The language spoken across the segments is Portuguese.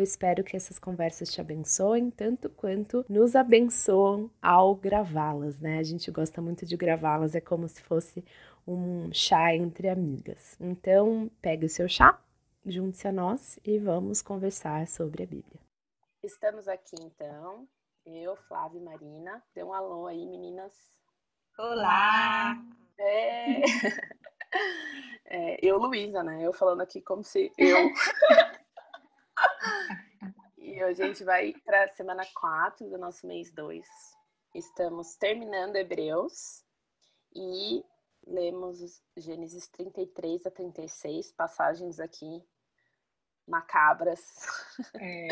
Eu espero que essas conversas te abençoem tanto quanto nos abençoam ao gravá-las, né? A gente gosta muito de gravá-las, é como se fosse um chá entre amigas. Então, pegue o seu chá, junte-se a nós e vamos conversar sobre a Bíblia. Estamos aqui então, eu, Flávia e Marina. Dê um alô aí, meninas. Olá! É... é eu, Luísa, né? Eu falando aqui como se eu e hoje a gente vai para a semana 4 do nosso mês 2. Estamos terminando Hebreus e lemos Gênesis 33 a 36, passagens aqui macabras. É.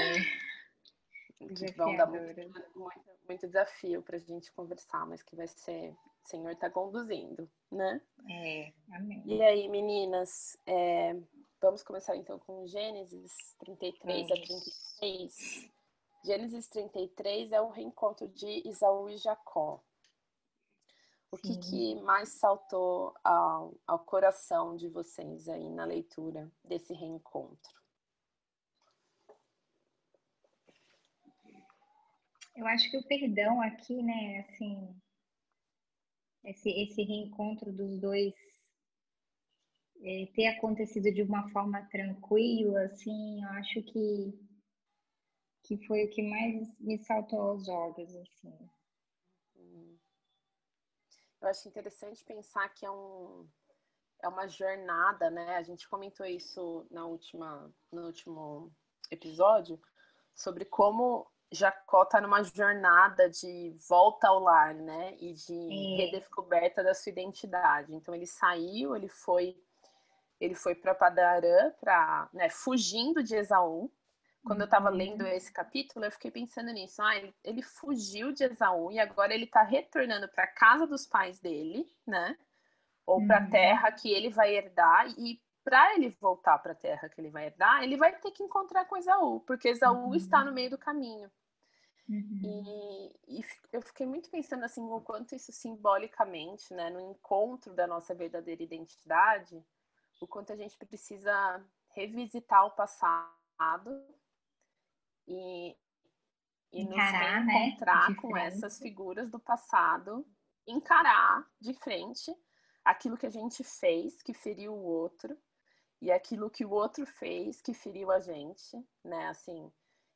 que vão dar muito, muito, muito desafio para a gente conversar, mas que vai ser. O Senhor está conduzindo, né? É, amém. E aí, meninas, é, Vamos começar então com Gênesis 33 a 36. Gênesis 33 é o reencontro de Isaú e Jacó. O que, que, mais saltou ao, ao coração de vocês aí na leitura desse reencontro? Eu acho que o perdão aqui, né, assim, esse, esse reencontro dos dois é, ter acontecido de uma forma tranquila, assim, eu acho que, que foi o que mais me saltou aos olhos, assim. Eu acho interessante pensar que é, um, é uma jornada, né? A gente comentou isso na última, no último episódio, sobre como Jacó está numa jornada de volta ao lar, né? E de redescoberta da sua identidade. Então ele saiu, ele foi ele foi para Padarã, para, né, fugindo de Esaú. Quando eu estava lendo uhum. esse capítulo, eu fiquei pensando nisso. Ah, ele, ele fugiu de Esaú e agora ele está retornando para a casa dos pais dele, né? Ou para a uhum. terra que ele vai herdar. E para ele voltar para a terra que ele vai herdar, ele vai ter que encontrar com Esaú, porque Esaú uhum. está no meio do caminho. Uhum. E, e, eu fiquei muito pensando assim o quanto isso simbolicamente, né, no encontro da nossa verdadeira identidade, o quanto a gente precisa revisitar o passado e, e Encarar, nos reencontrar né? com essas figuras do passado, encarar de frente aquilo que a gente fez que feriu o outro e aquilo que o outro fez que feriu a gente, né? Assim,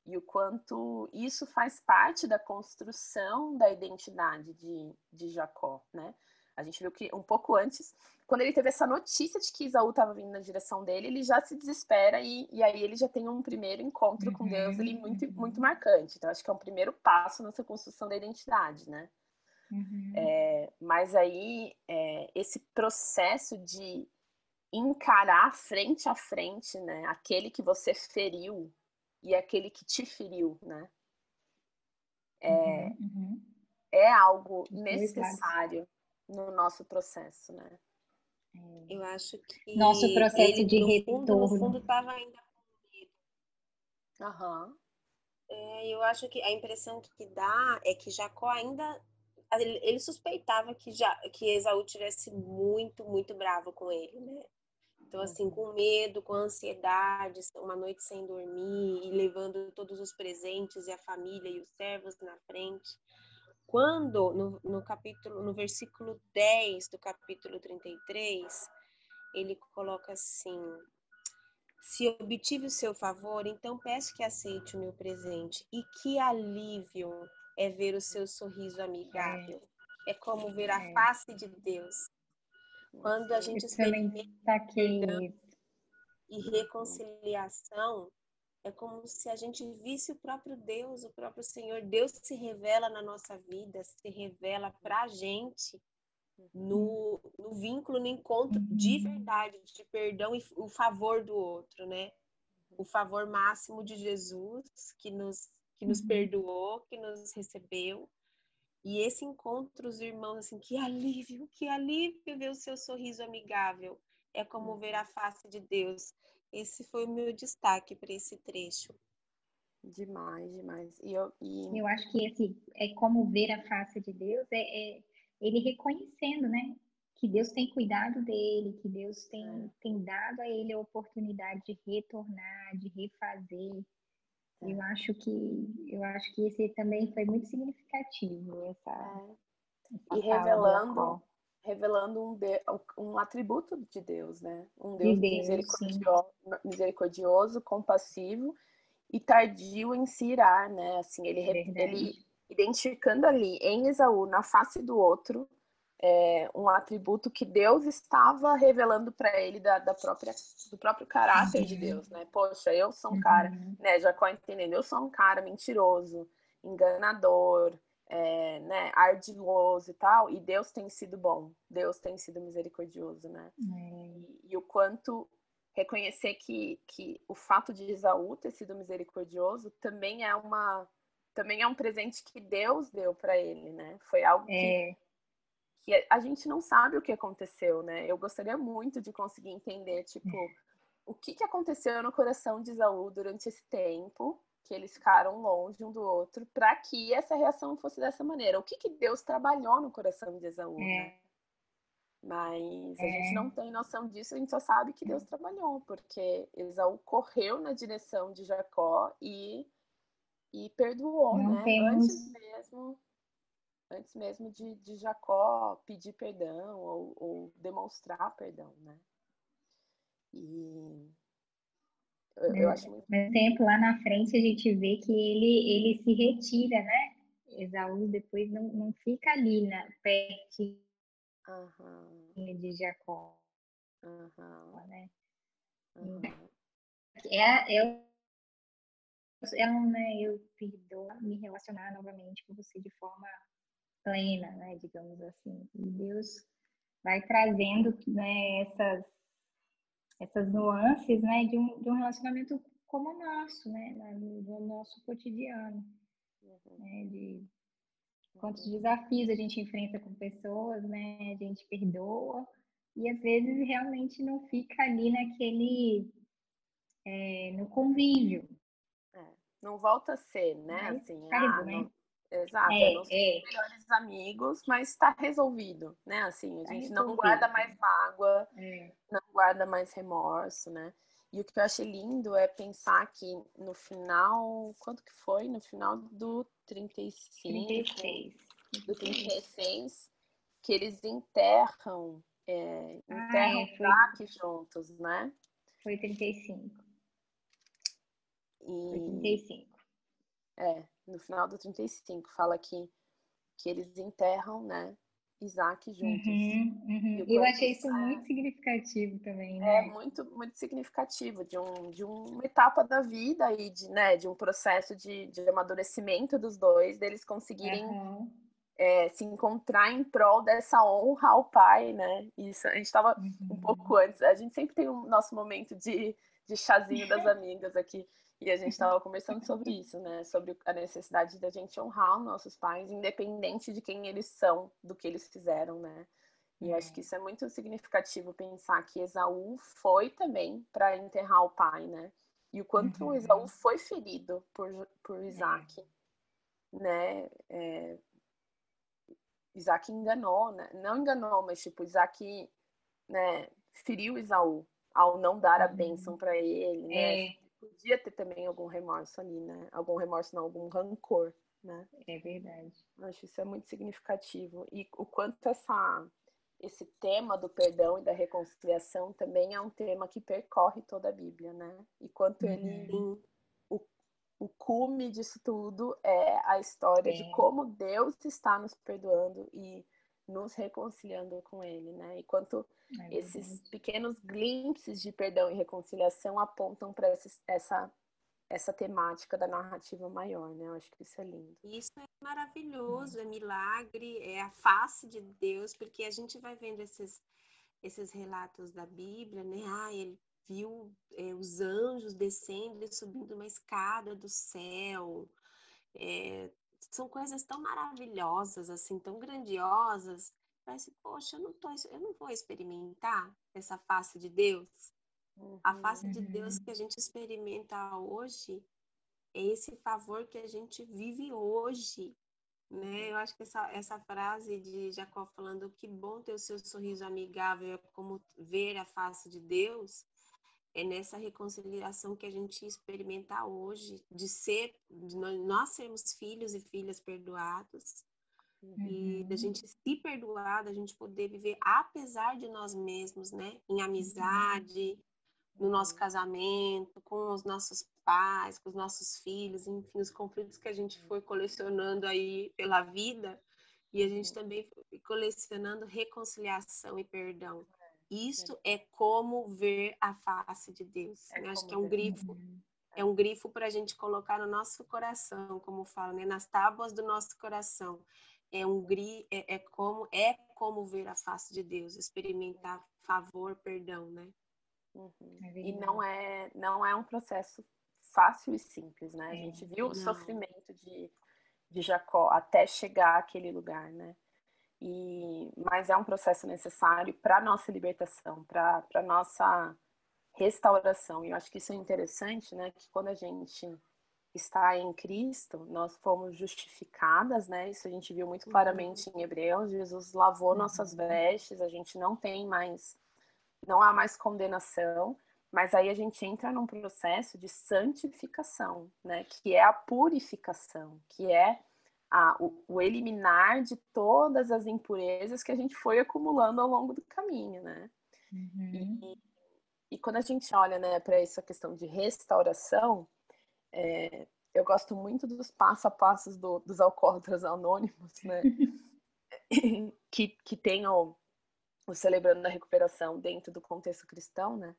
e o quanto isso faz parte da construção da identidade de, de Jacó, né? A gente viu que um pouco antes, quando ele teve essa notícia de que Isaú estava vindo na direção dele, ele já se desespera e, e aí ele já tem um primeiro encontro uhum. com Deus ali muito, muito marcante. Então, acho que é um primeiro passo nessa construção da identidade, né? Uhum. É, mas aí, é, esse processo de encarar frente a frente, né? Aquele que você feriu e aquele que te feriu, né? É, uhum. uhum. é algo necessário no nosso processo, né? É. Eu acho que nosso processo ele, de no retorno, fundo, no fundo estava ainda com medo. Aham. É, eu acho que a impressão que dá é que Jacó ainda ele, ele suspeitava que já que Esaú tivesse muito muito bravo com ele, né? Então assim, com medo, com ansiedade, uma noite sem dormir e levando todos os presentes e a família e os servos na frente quando no, no capítulo, no versículo 10 do capítulo 33, ele coloca assim: Se obtive o seu favor, então peço que aceite o meu presente. E que alívio é ver o seu sorriso amigável. É, é como ver a é. face de Deus. Quando a gente experimenta perdão e reconciliação, é como se a gente visse o próprio Deus, o próprio Senhor. Deus se revela na nossa vida, se revela para a gente no, no vínculo, no encontro de verdade, de perdão e o favor do outro, né? O favor máximo de Jesus que nos, que nos uhum. perdoou, que nos recebeu. E esse encontro, os irmãos, assim, que alívio, que alívio ver o seu sorriso amigável. É como ver a face de Deus. Esse foi o meu destaque para esse trecho. Demais, demais. E eu, e... eu acho que esse é como ver a face de Deus, é, é ele reconhecendo, né? Que Deus tem cuidado dele, que Deus tem, é. tem dado a ele a oportunidade de retornar, de refazer. É. Eu acho que eu acho que esse também foi muito significativo essa, é. essa e revelando revelando um, de, um atributo de Deus, né? Um Deus, de Deus misericordioso, misericordioso, compassivo e tardio em se irar, né? Assim, ele, ele identificando ali em Esaú, na face do outro, é, um atributo que Deus estava revelando para ele da, da, própria, do próprio caráter uhum. de Deus, né? Poxa, eu sou um cara, uhum. né? Jacó entendendo, eu sou um cara mentiroso, enganador, é, né, ardiloso e tal, e Deus tem sido bom, Deus tem sido misericordioso, né? E, e o quanto reconhecer que, que o fato de Esaú ter sido misericordioso também é uma também é um presente que Deus deu para ele, né? Foi algo é. que, que, a gente não sabe o que aconteceu, né? Eu gostaria muito de conseguir entender, tipo, é. o que, que aconteceu no coração de Esaú durante esse tempo que eles ficaram longe um do outro para que essa reação fosse dessa maneira. O que, que Deus trabalhou no coração de Esaú, é. né? Mas a é. gente não tem noção disso, a gente só sabe que Deus trabalhou, porque Esaú correu na direção de Jacó e, e perdoou, não né? Temos... Antes mesmo, antes mesmo de, de Jacó pedir perdão ou, ou demonstrar perdão, né? E eu, eu acho muito... Mas tempo lá na frente a gente vê que ele, ele se retira, né? Esaú depois não, não fica ali na, perto uhum. de Jacó. Uhum. Né? Uhum. É, é, é um, né, eu perdoo me relacionar novamente com você de forma plena, né, digamos assim. E Deus vai trazendo né, essas, essas nuances né, de, um, de um relacionamento como o nosso, né, no, nosso cotidiano. Uhum. Né, de quantos desafios a gente enfrenta com pessoas, né? A gente perdoa e às vezes realmente não fica ali naquele é, no convívio. É, não volta a ser, né? Mas assim, ah, né? Não... Exato, é, não é. melhores amigos, mas está resolvido, né? Assim, a tá gente não guarda mais mágoa, é. não guarda mais remorso, né? E o que eu achei lindo é pensar que no final, quanto que foi? No final do 35, 36. do 36, que eles enterram, é, enterram ah, é, juntos, né? Foi 35. E... Foi 35. É, no final do 35 fala que, que eles enterram, né? Isaac juntos. Uhum, uhum. Eu achei isso é, muito significativo também, né? É muito, muito significativo de, um, de uma etapa da vida e de, né, de um processo de, de amadurecimento dos dois, deles conseguirem uhum. é, se encontrar em prol dessa honra ao pai, né? Isso, a gente estava uhum. um pouco antes, a gente sempre tem o um nosso momento de, de chazinho das amigas aqui. E a gente estava conversando sobre isso, né? Sobre a necessidade da gente honrar os nossos pais, independente de quem eles são, do que eles fizeram, né? E eu acho que isso é muito significativo pensar que Esaú foi também para enterrar o pai, né? E o quanto uhum. Esaú foi ferido por, por Isaac, é. né? É... Isaac enganou, né? Não enganou, mas tipo, Isaac né, feriu Esaú ao não dar a bênção para ele, né? Podia ter também algum remorso ali, né? Algum remorso, não, algum rancor, né? É verdade. Acho isso é muito significativo. E o quanto essa, esse tema do perdão e da reconciliação também é um tema que percorre toda a Bíblia, né? E quanto uhum. ele. O, o cume disso tudo é a história é. de como Deus está nos perdoando e nos reconciliando com Ele, né? E quanto é esses pequenos glimpses de perdão e reconciliação apontam para essa essa temática da narrativa maior, né? Eu acho que isso é lindo. Isso é maravilhoso, é milagre, é a face de Deus, porque a gente vai vendo esses esses relatos da Bíblia, né? Ah, ele viu é, os anjos descendo e subindo uma escada do céu. É, são coisas tão maravilhosas, assim, tão grandiosas. Parece, poxa, eu não, tô, eu não vou experimentar essa face de Deus. Uhum. A face de Deus uhum. que a gente experimenta hoje é esse favor que a gente vive hoje. Né? Eu acho que essa, essa frase de Jacó falando que bom ter o seu sorriso amigável é como ver a face de Deus, é nessa reconciliação que a gente experimenta hoje, de ser, de nós sermos filhos e filhas perdoados, uhum. e da gente se perdoar, da gente poder viver apesar de nós mesmos, né? Em amizade, no nosso casamento, com os nossos pais, com os nossos filhos, enfim, os conflitos que a gente foi colecionando aí pela vida, e a gente também foi colecionando reconciliação e perdão. Isso é como ver a face de Deus. É né? Acho que é um grifo. É um grifo para a gente colocar no nosso coração, como fala, né? nas tábuas do nosso coração. É um gri, é, é como é como ver a face de Deus, experimentar favor, perdão, né? Uhum. É e não é não é um processo fácil e simples, né? A é, gente viu não. o sofrimento de, de Jacó até chegar àquele lugar, né? E, mas é um processo necessário para a nossa libertação, para a nossa restauração. E eu acho que isso é interessante, né? Que quando a gente está em Cristo, nós fomos justificadas, né? Isso a gente viu muito claramente em Hebreus. Jesus lavou uhum. nossas vestes, a gente não tem mais, não há mais condenação. Mas aí a gente entra num processo de santificação, né? Que é a purificação, que é a, o, o, eliminar de todas as impurezas que a gente foi acumulando ao longo do caminho, né? Uhum. E, e, quando a gente olha né, para essa questão de restauração, é, eu gosto muito dos passo a passos do, dos alcoólatras anônimos, né? que, que tem o, o Celebrando da Recuperação dentro do contexto cristão, né?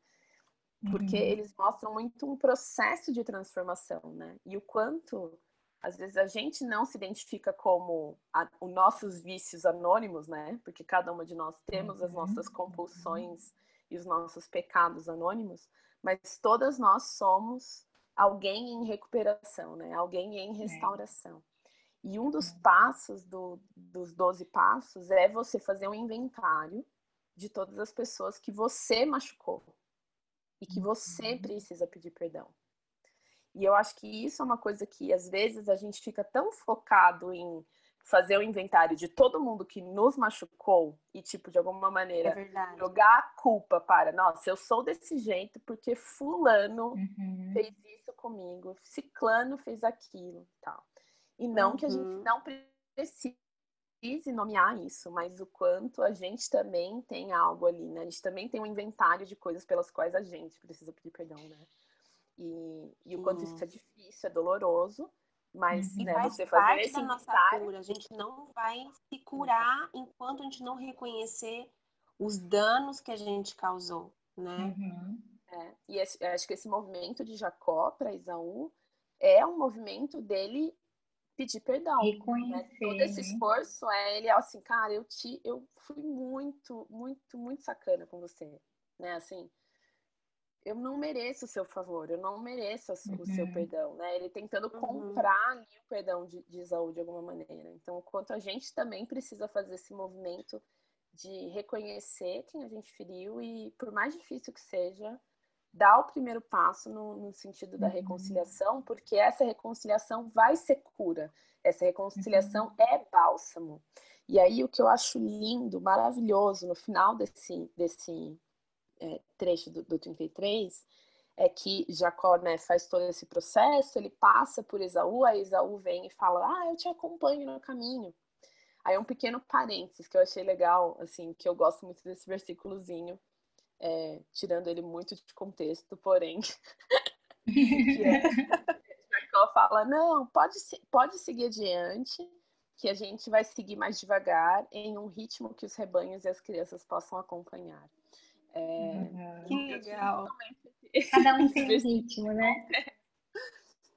Porque uhum. eles mostram muito um processo de transformação, né? E o quanto às vezes a gente não se identifica como a, os nossos vícios anônimos, né? Porque cada uma de nós temos as nossas uhum. compulsões e os nossos pecados anônimos, mas todas nós somos alguém em recuperação, né? Alguém em é. restauração. E um dos é. passos do, dos 12 passos é você fazer um inventário de todas as pessoas que você machucou e que você uhum. precisa pedir perdão. E eu acho que isso é uma coisa que às vezes a gente fica tão focado em fazer o inventário de todo mundo que nos machucou e, tipo, de alguma maneira é jogar a culpa para, nossa, eu sou desse jeito porque fulano uhum. fez isso comigo, ciclano fez aquilo tal. E não uhum. que a gente uhum. não precise nomear isso, mas o quanto a gente também tem algo ali, né? A gente também tem um inventário de coisas pelas quais a gente precisa pedir perdão, né? E, e o quanto isso é difícil, é doloroso, mas uhum. né, faz você fazer esse da nossa cura. A gente não vai se curar enquanto a gente não reconhecer os danos que a gente causou, né? Uhum. É, e acho que esse movimento de Jacó para Isaú é um movimento dele pedir perdão. Né? Todo esse esforço é ele assim, cara, eu te, eu fui muito, muito, muito sacana com você, né? Assim, eu não mereço o seu favor, eu não mereço uhum. o seu uhum. perdão, né? Ele tentando uhum. comprar ali o perdão de, de Isaú de alguma maneira. Então, quanto a gente também precisa fazer esse movimento de reconhecer quem a gente feriu e, por mais difícil que seja, dar o primeiro passo no, no sentido da uhum. reconciliação, porque essa reconciliação vai ser cura, essa reconciliação uhum. é bálsamo. E aí, o que eu acho lindo, maravilhoso no final desse, desse é, trecho do, do 33 é que Jacó né, faz todo esse processo, ele passa por Esaú, aí Esaú vem e fala, ah, eu te acompanho no caminho. Aí um pequeno parênteses que eu achei legal, assim, que eu gosto muito desse versículozinho, é, tirando ele muito de contexto, porém, é, Jacó fala, não, pode, pode seguir adiante, que a gente vai seguir mais devagar, em um ritmo que os rebanhos e as crianças possam acompanhar. É, uhum. Que legal. Cada um tem um ritmo, né?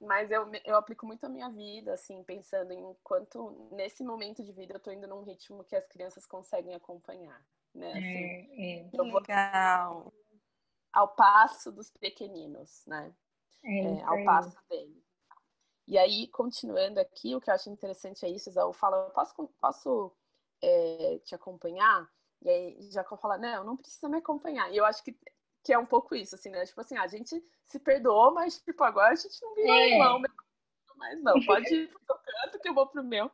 Mas eu, eu aplico muito a minha vida, assim, pensando em quanto nesse momento de vida eu tô indo num ritmo que as crianças conseguem acompanhar, né? Assim, é, é. Eu vou legal. ao passo dos pequeninos, né? É, é, ao passo deles. E aí, continuando aqui, o que eu acho interessante é isso, Isaú fala, posso, posso é, te acompanhar? E aí Jacó fala, não, não precisa me acompanhar. E eu acho que, que é um pouco isso, assim, né? Tipo assim, a gente se perdoou, mas tipo, agora a gente não vira é. irmão, mas não, pode ir pro seu canto que eu vou pro meu.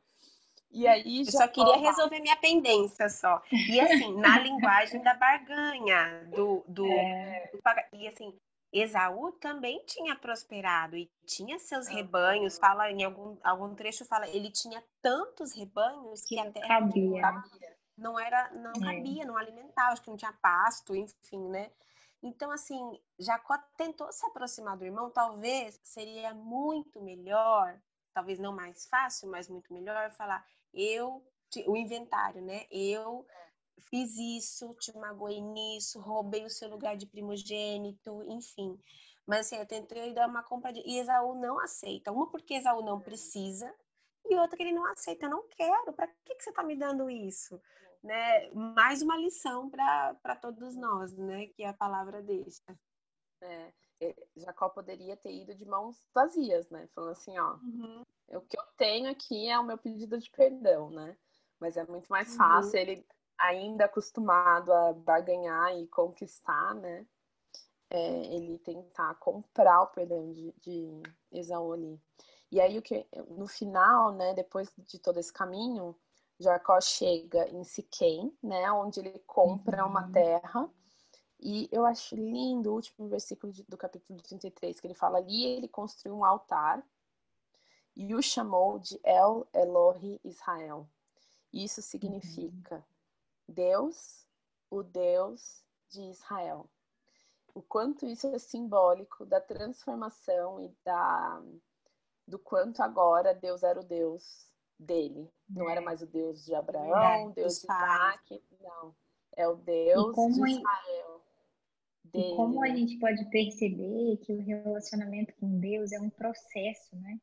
E aí eu só queria resolver minha pendência só. E assim, na linguagem da barganha, do, do, é. do, e assim, Esaú também tinha prosperado e tinha seus rebanhos. Fala em algum, algum trecho fala, ele tinha tantos rebanhos que, que até cabia. Não era, não é. cabia, não alimentava, acho que não tinha pasto, enfim, né? Então, assim, Jacó tentou se aproximar do irmão, talvez seria muito melhor, talvez não mais fácil, mas muito melhor falar, eu, o inventário, né? Eu fiz isso, te magoei nisso, roubei o seu lugar de primogênito, enfim. Mas assim, eu tentei dar uma compra de... E Esaú não aceita. Uma porque Esaú não precisa, e outra que ele não aceita. Eu não quero. Para que, que você está me dando isso? Né? Mais uma lição para todos nós, né? Que a palavra deixa. É, Jacó poderia ter ido de mãos vazias, né? Falando assim, ó, uhum. o que eu tenho aqui é o meu pedido de perdão, né? Mas é muito mais uhum. fácil uhum. ele ainda acostumado a barganhar e conquistar, né? É, ele tentar comprar o perdão de, de Esaú ali. E aí o que no final, né, depois de todo esse caminho, Jacó chega em Siquém, né, onde ele compra uhum. uma terra. E eu acho lindo o último versículo do capítulo 33, que ele fala ali, ele construiu um altar e o chamou de El Elohi Israel. Isso uhum. significa Deus, o Deus de Israel. O quanto isso é simbólico da transformação e da do quanto agora Deus era o Deus dele. Não era mais o Deus de Abraão, é, Deus de Isaac, não. É o Deus de Israel. Dele. E como a gente pode perceber que o relacionamento com Deus é um processo, né?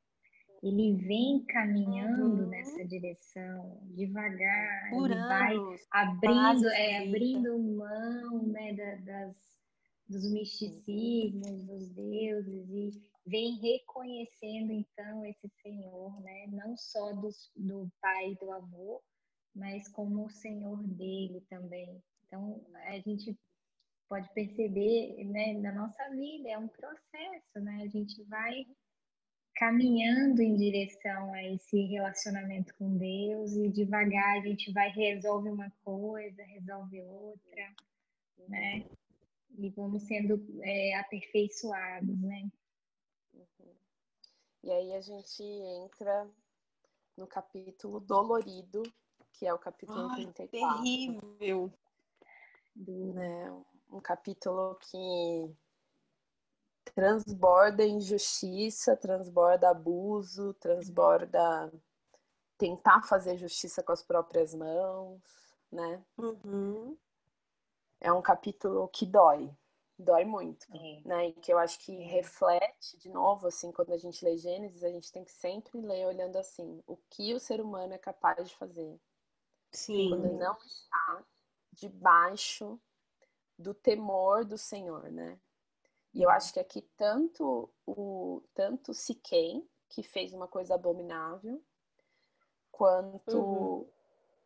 ele vem caminhando uhum. nessa direção devagar, Por ele vai abrindo, é, abrindo mão né, da, das, dos misticismos, dos deuses e vem reconhecendo então esse Senhor, né, não só dos, do pai e do avô, mas como o Senhor dele também. Então a gente pode perceber, né, na nossa vida é um processo, né? A gente vai caminhando em direção a esse relacionamento com Deus e devagar a gente vai resolve uma coisa, resolve outra, né? E vamos sendo é, aperfeiçoados, né? E aí a gente entra no capítulo dolorido, que é o capítulo Ai, 34. Terrível! Né? Um capítulo que transborda injustiça, transborda abuso, transborda tentar fazer justiça com as próprias mãos, né? Uhum. É um capítulo que dói, dói muito, é. né? E que eu acho que reflete, de novo, assim, quando a gente lê Gênesis, a gente tem que sempre ler olhando assim, o que o ser humano é capaz de fazer. Sim. Quando não está debaixo do temor do Senhor, né? E eu acho que aqui tanto o tanto Siquém, que fez uma coisa abominável, quanto uhum.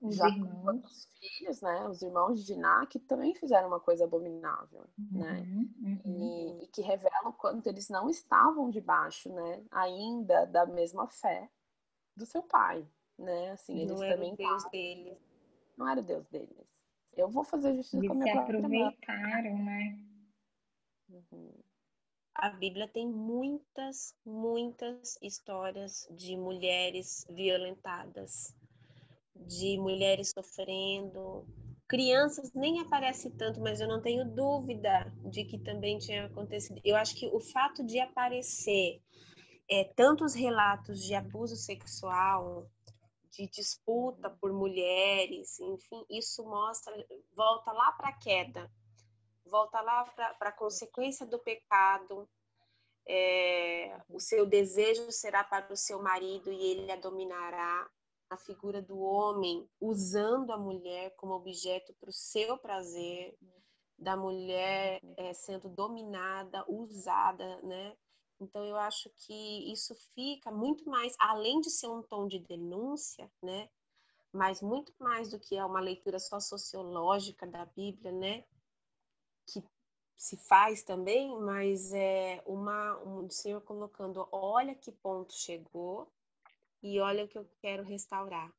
Os, os filhos, né, os irmãos de Diná, que também fizeram uma coisa abominável, né, uhum. né, uhum. E, e, que revelam o quanto eles não estavam debaixo, né, ainda da mesma fé do seu pai, né, assim, eles não também era o Deus deles. Não era o Deus deles. Eu vou fazer justiça eles com a minha se aproveitaram, né? Uhum. A Bíblia tem muitas, muitas histórias de mulheres violentadas, de mulheres sofrendo. Crianças nem aparece tanto, mas eu não tenho dúvida de que também tinha acontecido. Eu acho que o fato de aparecer é, tantos relatos de abuso sexual, de disputa por mulheres, enfim, isso mostra, volta lá para a queda, volta lá para a consequência do pecado. É, o seu desejo será para o seu marido e ele a dominará. A figura do homem usando a mulher como objeto para o seu prazer, da mulher é, sendo dominada, usada, né? Então, eu acho que isso fica muito mais, além de ser um tom de denúncia, né? Mas muito mais do que é uma leitura só sociológica da Bíblia, né? Que se faz também, mas é uma um Senhor colocando, olha que ponto chegou e olha o que eu quero restaurar.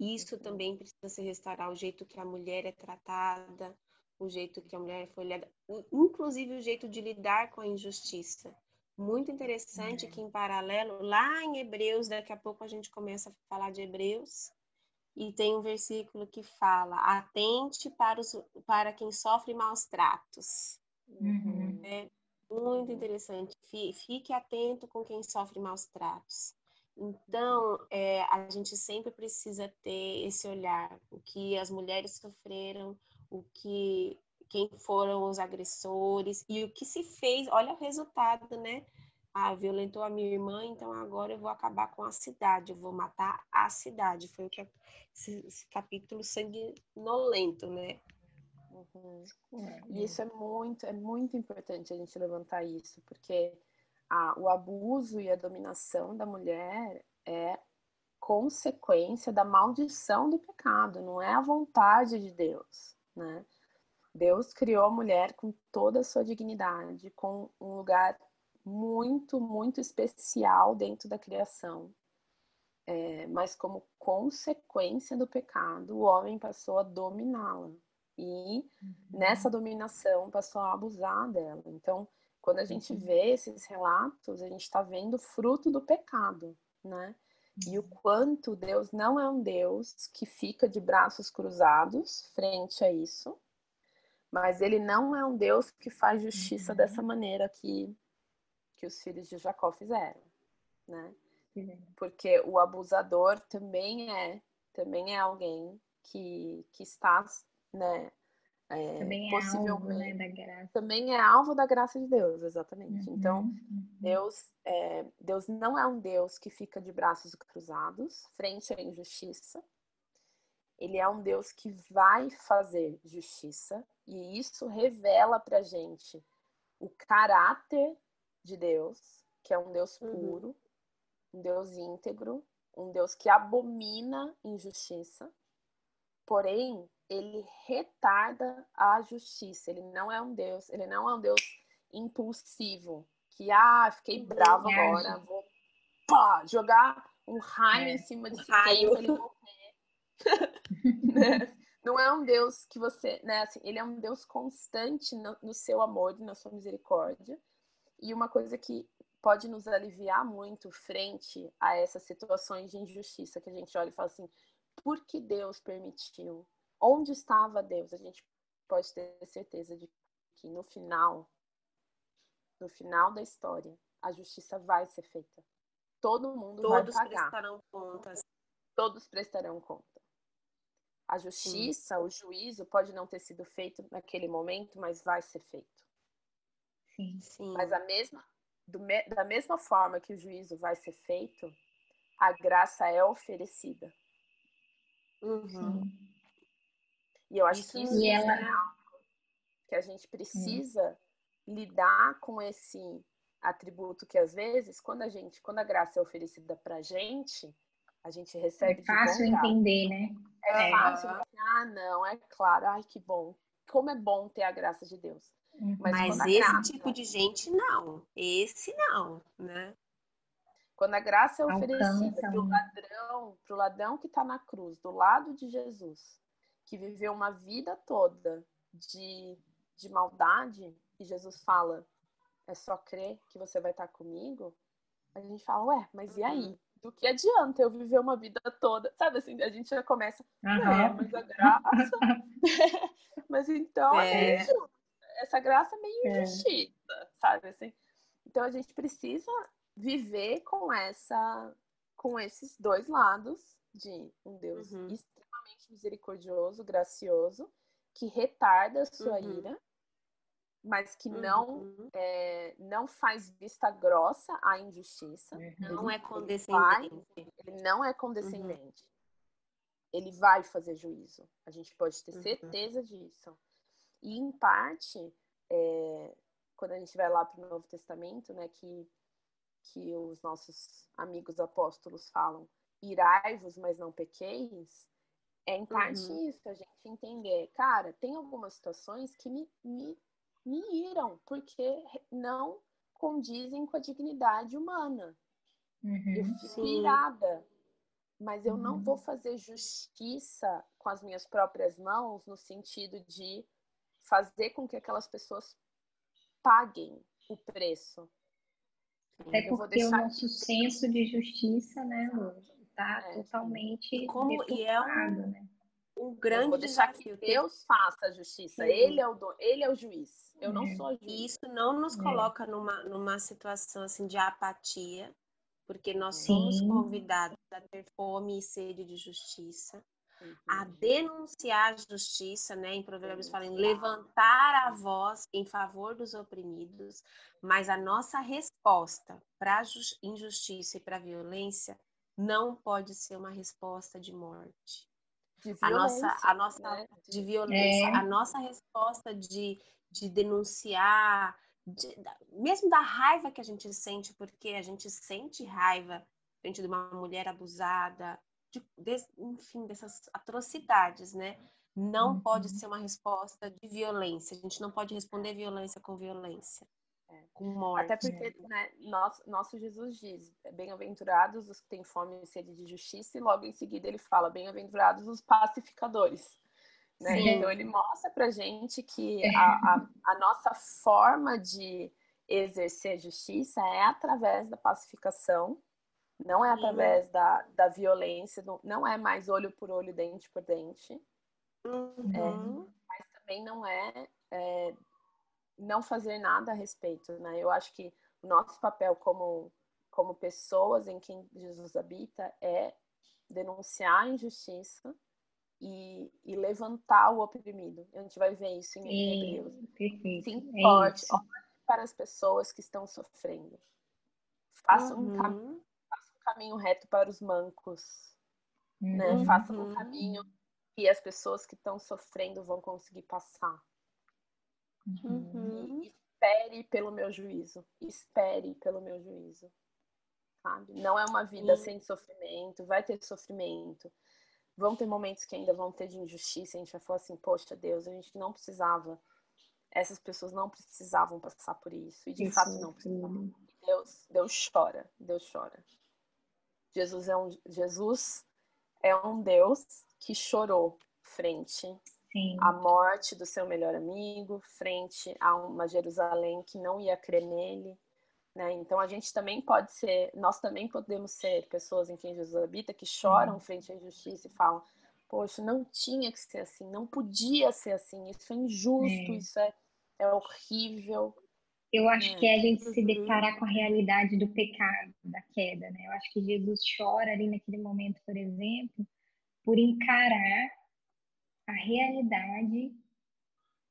Isso uhum. também precisa se restaurar, o jeito que a mulher é tratada, o jeito que a mulher foi olhada, inclusive o jeito de lidar com a injustiça. Muito interessante uhum. que, em paralelo, lá em Hebreus, daqui a pouco a gente começa a falar de Hebreus, e tem um versículo que fala: atente para, os, para quem sofre maus tratos. Uhum. É muito interessante. Fique atento com quem sofre maus tratos. Então, é, a gente sempre precisa ter esse olhar, o que as mulheres sofreram, o que quem foram os agressores e o que se fez. Olha o resultado, né? Ah, violentou a minha irmã, então agora eu vou acabar com a cidade, eu vou matar a cidade. Foi o que esse, esse capítulo sanguinolento, né? Uhum. E isso é muito, é muito importante a gente levantar isso, porque a, o abuso e a dominação da mulher é consequência da maldição do pecado, não é a vontade de Deus, né? Deus criou a mulher com toda a sua dignidade, com um lugar muito, muito especial dentro da criação. É, mas como consequência do pecado, o homem passou a dominá-la. E uhum. nessa dominação passou a abusar dela. Então, quando a gente vê esses relatos, a gente está vendo fruto do pecado, né? E o quanto Deus não é um Deus que fica de braços cruzados frente a isso, mas ele não é um Deus que faz justiça uhum. dessa maneira que, que os filhos de Jacó fizeram, né? Uhum. Porque o abusador também é também é alguém que, que está né, é, também é alvo né, da graça. Também é alvo da graça de Deus, exatamente. Uhum, então, uhum. Deus, é, Deus não é um Deus que fica de braços cruzados frente à injustiça. Ele é um Deus que vai fazer justiça, e isso revela pra gente o caráter de Deus, que é um Deus uhum. puro, uhum. um Deus íntegro, um Deus que abomina injustiça. Porém, ele retarda a justiça. Ele não é um Deus, ele não é um Deus impulsivo, que ah, fiquei bravo agora, vou pá, jogar um raio é. em cima de raio ele morrer. né? Não é um Deus que você, né, assim, ele é um Deus constante no, no seu amor e na sua misericórdia. E uma coisa que pode nos aliviar muito frente a essas situações de injustiça que a gente olha e fala assim: por que Deus permitiu? Onde estava Deus, a gente pode ter certeza de que no final, no final da história, a justiça vai ser feita. Todo mundo Todos vai pagar. prestarão contas. Todos prestarão conta. A justiça, Sim. o juízo pode não ter sido feito naquele momento, mas vai ser feito. Sim. Sim. Mas a mesma, do, da mesma forma que o juízo vai ser feito, a graça é oferecida. Uhum. E eu acho isso que isso é algo que a gente precisa lidar com esse atributo que às vezes, quando a gente, quando a graça é oferecida pra gente, a gente recebe é fácil entender, né? É, é fácil, ah, não, é claro, ai que bom. Como é bom ter a graça de Deus. Uhum. Mas, Mas esse graça... tipo de gente não, esse não, né? Quando a graça é oferecida para o ladrão, para o ladrão que está na cruz, do lado de Jesus, que viveu uma vida toda de, de maldade, e Jesus fala, é só crer que você vai estar comigo, a gente fala, ué, mas e aí? Uhum. Do que adianta eu viver uma vida toda? Sabe assim, a gente já começa, uhum. é, mas a graça. mas então, é. é essa graça é meio é. injustiça, sabe assim? Então a gente precisa viver com essa com esses dois lados de um Deus uhum misericordioso, gracioso, que retarda a sua uhum. ira, mas que não uhum. é, não faz vista grossa à injustiça. Uhum. Não é condescendente. Ele, vai, ele não é condescendente. Uhum. Ele vai fazer juízo. A gente pode ter uhum. certeza disso. E, em parte, é, quando a gente vai lá para o Novo Testamento, né, que que os nossos amigos apóstolos falam, irai-vos, mas não pequeis, é em parte uhum. isso, a gente entender, cara, tem algumas situações que me, me, me iram, porque não condizem com a dignidade humana. Uhum. Eu fico irada, mas eu uhum. não vou fazer justiça com as minhas próprias mãos no sentido de fazer com que aquelas pessoas paguem o preço. Até porque o nosso senso de justiça, né, Lu, tá é, totalmente como e é um, né? um grande eu vou deixar que Deus faça a justiça. Sim. Ele é o do, ele é o juiz. Eu é. não sou a juiz. E isso não nos é. coloca numa, numa situação assim de apatia, porque nós somos convidados a ter fome e sede de justiça a uhum. denunciar a justiça, né? Em Provérbios fala em levantar a voz em favor dos oprimidos, mas a nossa resposta para a injustiça e para a violência não pode ser uma resposta de morte. De a nossa, a nossa né? de violência, é. a nossa resposta de, de denunciar, de, mesmo da raiva que a gente sente, porque a gente sente raiva frente de uma mulher abusada, de, de, enfim, dessas atrocidades, né? Não uhum. pode ser uma resposta de violência. A gente não pode responder violência com violência, é. com morte. Até porque né, nosso, nosso Jesus diz: bem-aventurados os que têm fome e sede de justiça, e logo em seguida ele fala: bem-aventurados os pacificadores. Né? Então ele mostra pra gente que é. a, a, a nossa forma de exercer justiça é através da pacificação não é através da, da violência, não é mais olho por olho, dente por dente. Uhum. É, mas também não é, é, não fazer nada a respeito, né? Eu acho que o nosso papel como, como pessoas em quem Jesus habita é denunciar a injustiça e, e levantar o oprimido. A gente vai ver isso em Hebreus. Se importe, é olhe para as pessoas que estão sofrendo. Faça uhum. um caminho caminho reto para os mancos. Né? Uhum. Né? Faça um caminho que as pessoas que estão sofrendo vão conseguir passar. Uhum. espere pelo meu juízo. Espere pelo meu juízo. Sabe? Não é uma vida Sim. sem sofrimento, vai ter sofrimento. Vão ter momentos que ainda vão ter de injustiça, a gente vai falar assim, poxa Deus, a gente não precisava, essas pessoas não precisavam passar por isso, e de isso, fato não precisavam. Deus, Deus chora, Deus chora. Jesus é um, Jesus é um Deus que chorou frente Sim. à morte do seu melhor amigo, frente a uma Jerusalém que não ia crer nele. Né? Então a gente também pode ser, nós também podemos ser pessoas em quem Jesus habita que choram uhum. frente à injustiça e falam: Poxa, não tinha que ser assim, não podia ser assim, isso é injusto, é. isso é, é horrível. Eu acho que é a gente se deparar com a realidade do pecado, da queda, né? Eu acho que Jesus chora ali naquele momento, por exemplo, por encarar a realidade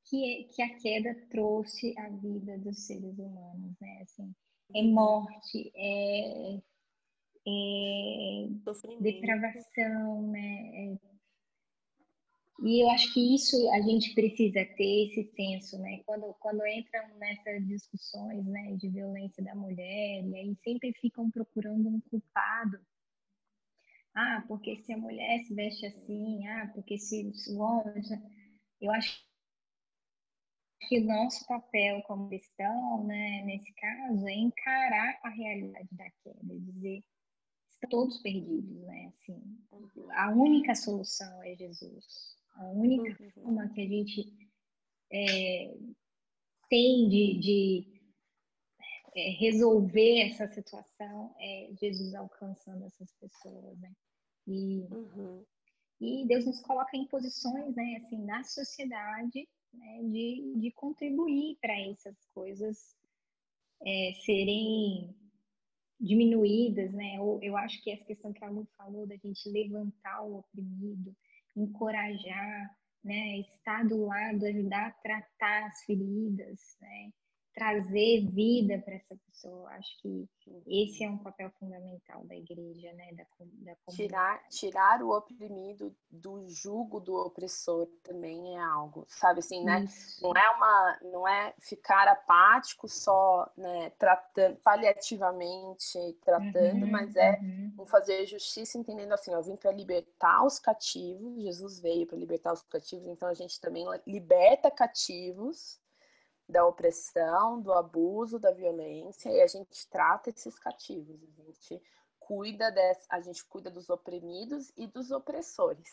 que, que a queda trouxe à vida dos seres humanos, né? Assim, é uhum. morte, é, é depravação, né? É e eu acho que isso a gente precisa ter esse senso, né? Quando, quando entram nessas discussões né, de violência da mulher, e aí sempre ficam procurando um culpado. Ah, porque se a mulher se veste assim, ah, porque se, se o homem. Eu acho que o nosso papel como cristão, né, nesse caso, é encarar a realidade da queda, dizer estão todos perdidos, né? Assim, a única solução é Jesus. A única uhum. forma que a gente é, tem de, de é, resolver essa situação é Jesus alcançando essas pessoas, né? E, uhum. e Deus nos coloca em posições, né, assim, na sociedade, né, de, de contribuir para essas coisas é, serem diminuídas, né? Eu, eu acho que essa questão que a Lu falou da gente levantar o oprimido, encorajar, né, estar do lado, ajudar a tratar as feridas, né, trazer vida para essa pessoa. Acho que esse é um papel fundamental da igreja, né? Da, da tirar, tirar o oprimido do jugo do opressor também é algo, sabe assim, né? Isso. Não é uma, não é ficar apático só, né? Tratando paliativamente, tratando, uhum, mas é uhum. fazer justiça, entendendo assim, eu vim para libertar os cativos. Jesus veio para libertar os cativos, então a gente também liberta cativos da opressão, do abuso, da violência, e a gente trata esses cativos, a gente cuida dessa, a gente cuida dos oprimidos e dos opressores.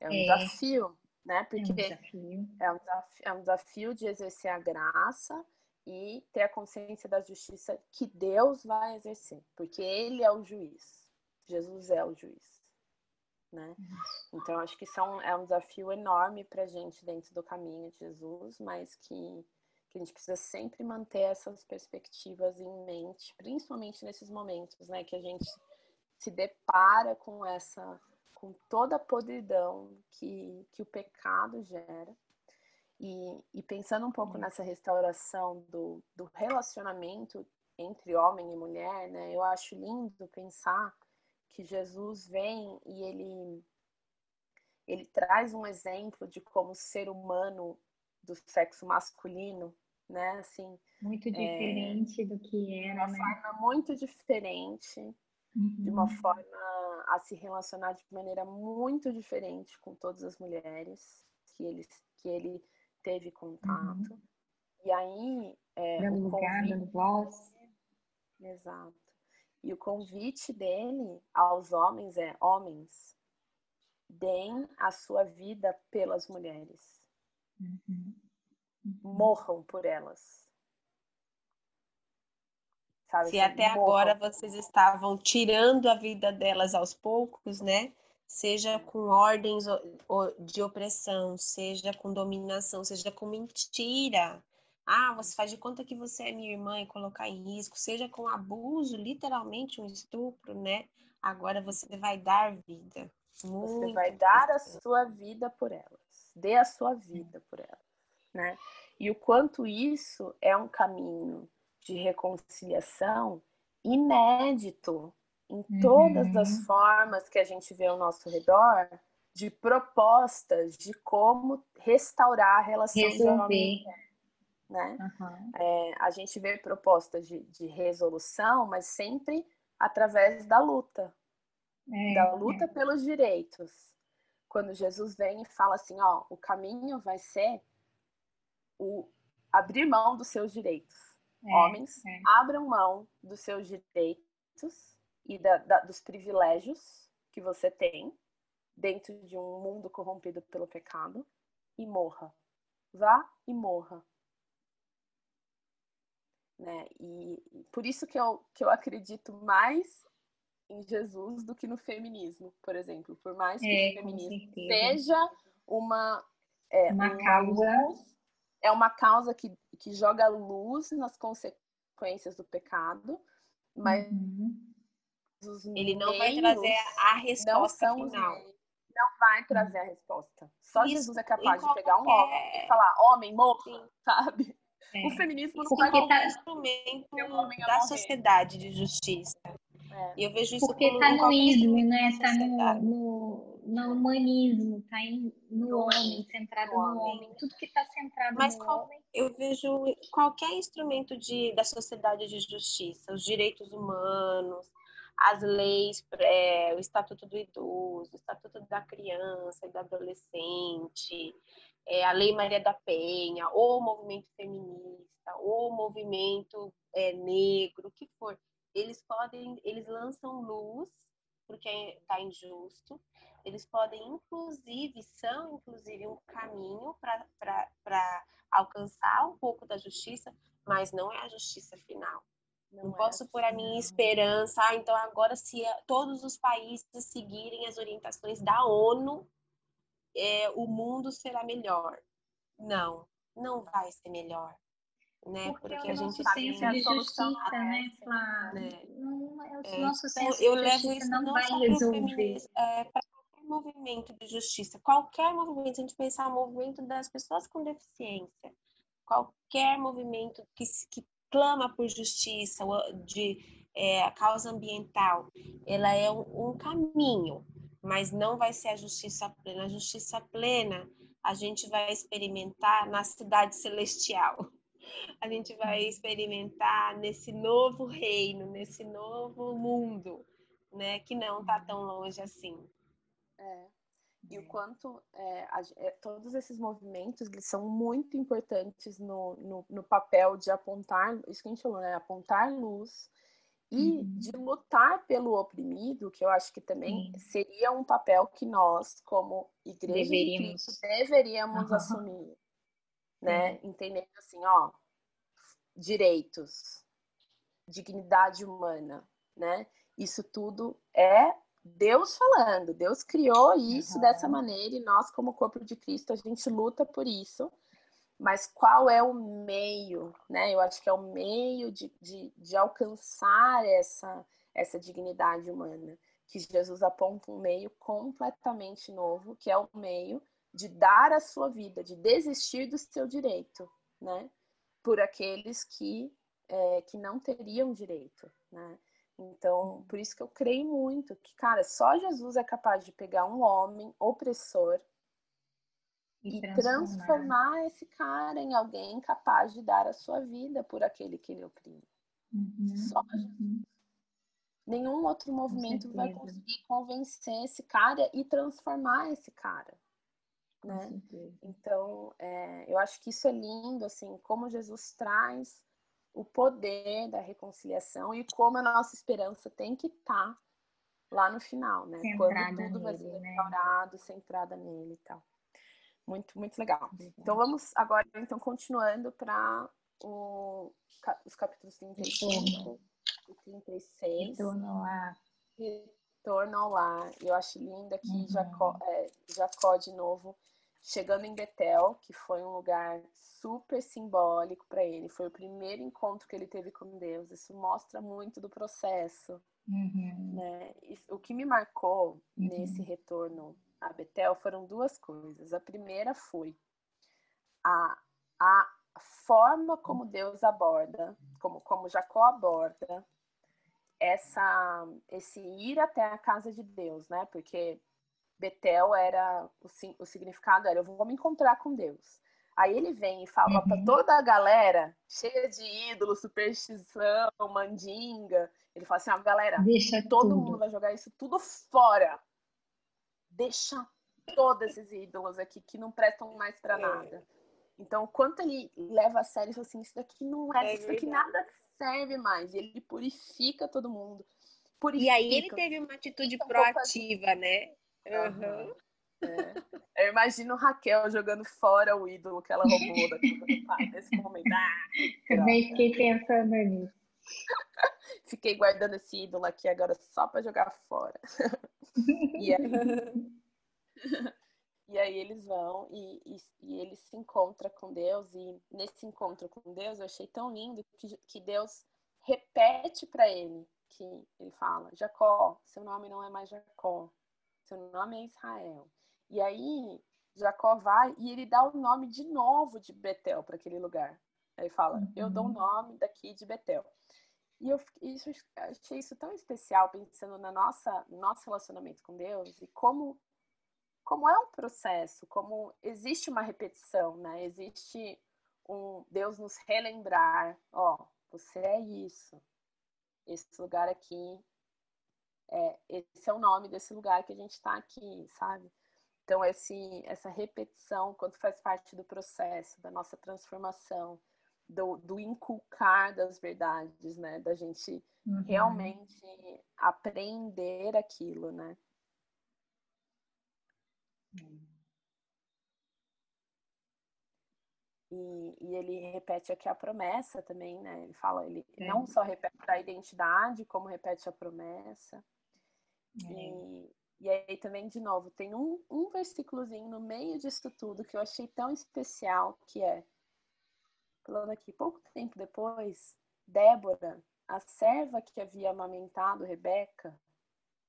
É um é. desafio, né? Porque é um desafio. É, um desafio, é um desafio de exercer a graça e ter a consciência da justiça que Deus vai exercer, porque Ele é o juiz. Jesus é o juiz. Né? Então, acho que isso é um, é um desafio enorme para a gente dentro do caminho de Jesus, mas que, que a gente precisa sempre manter essas perspectivas em mente, principalmente nesses momentos, né, que a gente se depara com essa, com toda a podridão que, que o pecado gera. E, e pensando um pouco nessa restauração do, do relacionamento entre homem e mulher, né, eu acho lindo pensar que Jesus vem e ele ele traz um exemplo de como ser humano do sexo masculino, né? Assim, muito é, diferente é, do que era, de uma né? forma muito diferente, uhum. de uma uhum. forma a se relacionar de maneira muito diferente com todas as mulheres que ele que ele teve contato. Uhum. E aí, é, dando lugar, convite... dando voz. Exato. E o convite dele aos homens é: homens, deem a sua vida pelas mulheres. Uhum. Uhum. Morram por elas. Sabe, Se assim, até morram. agora vocês estavam tirando a vida delas aos poucos, né? Seja com ordens de opressão, seja com dominação, seja com mentira, ah, você faz de conta que você é minha irmã e colocar em risco, seja com abuso, literalmente um estupro, né? Agora você vai dar vida. Muito você vai dar a sua vida por elas. Dê a sua vida por elas, né? E o quanto isso é um caminho de reconciliação inédito em todas as uhum. formas que a gente vê ao nosso redor, de propostas de como restaurar a relação Resolver. de homem né? Uhum. É, a gente vê propostas de, de, resolução, mas sempre através da luta, é, da luta é. pelos direitos. Quando Jesus vem e fala assim, ó, o caminho vai ser o abrir mão dos seus direitos. É, Homens, é. abram mão dos seus direitos e da, da, dos privilégios que você tem dentro de um mundo corrompido pelo pecado e morra. Vá e morra né? E, por isso que eu, que eu acredito mais em Jesus do que no feminismo, por exemplo. Por mais que é, o feminismo seja uma, é, uma, uma causa. Luz, é uma causa que, que joga luz nas consequências do pecado, mas uhum. ele não vai trazer a resposta final. Não vai trazer a resposta. Só Isso, Jesus é capaz de pegar um homem e falar, homem, morto, sabe? É. O feminismo não Porque vai tá... instrumento da sociedade de justiça. É. E eu vejo isso Porque está no ismo, né? Está no, no, no, humanismo, está no homem, centrado no, no homem. Tudo que está centrado Mas no qual, homem. Eu vejo qualquer instrumento de, da sociedade de justiça, os direitos humanos, as leis, é, o Estatuto do Idoso, o Estatuto da Criança e do Adolescente, é, a Lei Maria da Penha, ou o movimento feminista, ou o movimento é, negro, o que for, eles podem, eles lançam luz porque está injusto. Eles podem, inclusive, são inclusive um caminho para alcançar um pouco da justiça, mas não é a justiça final. Não, não é posso pôr a minha esperança, ah, então agora se todos os países seguirem as orientações da ONU, é, o mundo será melhor. Não, não vai ser melhor. Né? Porque, Porque a gente sabe que a solução justiça, né, Flá? Né? Não, é o é, nosso então, eu levo isso não, não vai resolver. É, para qualquer movimento de justiça, qualquer movimento, se a gente pensar no movimento das pessoas com deficiência, qualquer movimento que, que clama por justiça, de é, causa ambiental, ela é um, um caminho, mas não vai ser a justiça plena. A justiça plena a gente vai experimentar na cidade celestial. A gente vai experimentar nesse novo reino, nesse novo mundo, né? Que não está tão longe assim. É. E o quanto é, a, é, todos esses movimentos eles são muito importantes no, no, no, papel de apontar, isso que a gente falou, né? Apontar luz e uhum. de lutar pelo oprimido, que eu acho que também Sim. seria um papel que nós, como igreja deveríamos, de Cristo, deveríamos uhum. assumir, né? Uhum. Entendendo assim, ó, direitos, dignidade humana, né? Isso tudo é Deus falando. Deus criou isso dessa maneira e nós, como corpo de Cristo, a gente luta por isso mas qual é o meio, né? Eu acho que é o meio de, de, de alcançar essa, essa dignidade humana, que Jesus aponta um meio completamente novo, que é o meio de dar a sua vida, de desistir do seu direito, né? Por aqueles que, é, que não teriam direito, né? Então, por isso que eu creio muito que, cara, só Jesus é capaz de pegar um homem opressor e, transformar. transformar. esse cara em alguém capaz de dar a sua vida por aquele que ele oprime. Uhum, Só uhum. Nenhum outro movimento vai conseguir convencer esse cara e transformar esse cara. Né? Então, é, eu acho que isso é lindo, assim, como Jesus traz o poder da reconciliação e como a nossa esperança tem que estar tá lá no final, né? Centrada Quando tudo nele, vai ser né? restaurado, né? centrada nele e tal. Muito, muito legal. Então vamos agora, então, continuando para os capítulos 35 e 36. Retorno ao lar. Retorno ao lar. Eu acho lindo aqui uhum. Jacó, é, Jacó de novo chegando em Betel, que foi um lugar super simbólico para ele. Foi o primeiro encontro que ele teve com Deus. Isso mostra muito do processo. Uhum. Né? O que me marcou uhum. nesse retorno a Betel foram duas coisas. A primeira foi a, a forma como Deus aborda, como, como Jacó aborda essa esse ir até a casa de Deus, né? Porque Betel era o, o significado era eu vou me encontrar com Deus. Aí ele vem e fala uhum. para toda a galera, cheia de ídolos, superstição, mandinga. Ele fala assim: ah, galera, Deixa todo tudo. mundo vai jogar isso tudo fora deixa todos esses ídolos aqui que não prestam mais para é. nada. Então, quanto ele leva a sério, ele assim, isso daqui não é, é isso daqui nada serve mais. E ele purifica todo mundo. Purifica. E aí ele teve uma atitude proativa, né? Uhum. É. Eu imagino Raquel jogando fora o ídolo que ela roubou daquele pai nesse momento. Ah, Também fiquei pensando nisso. Fiquei guardando esse ídolo aqui agora só para jogar fora. E, aí... e aí eles vão e, e, e eles se encontram com Deus. E nesse encontro com Deus eu achei tão lindo que, que Deus repete para ele que ele fala: Jacó, seu nome não é mais Jacó, seu nome é Israel. E aí Jacó vai e ele dá o nome de novo de Betel para aquele lugar. Aí fala: uhum. Eu dou o nome daqui de Betel. E eu isso, achei isso tão especial, pensando na nossa nosso relacionamento com Deus e como, como é um processo, como existe uma repetição, né? Existe um Deus nos relembrar, ó, você é isso. Esse lugar aqui, é, esse é o nome desse lugar que a gente está aqui, sabe? Então, esse, essa repetição, quanto faz parte do processo, da nossa transformação, do, do inculcar das verdades, né? Da gente uhum. realmente aprender aquilo, né? E, e, ele repete aqui a promessa também, né? Ele fala, ele é. não só repete a identidade, como repete a promessa. É. E, e aí também, de novo, tem um, um versículozinho no meio disso tudo que eu achei tão especial, que é Falando aqui, pouco tempo depois, Débora, a serva que havia amamentado Rebeca,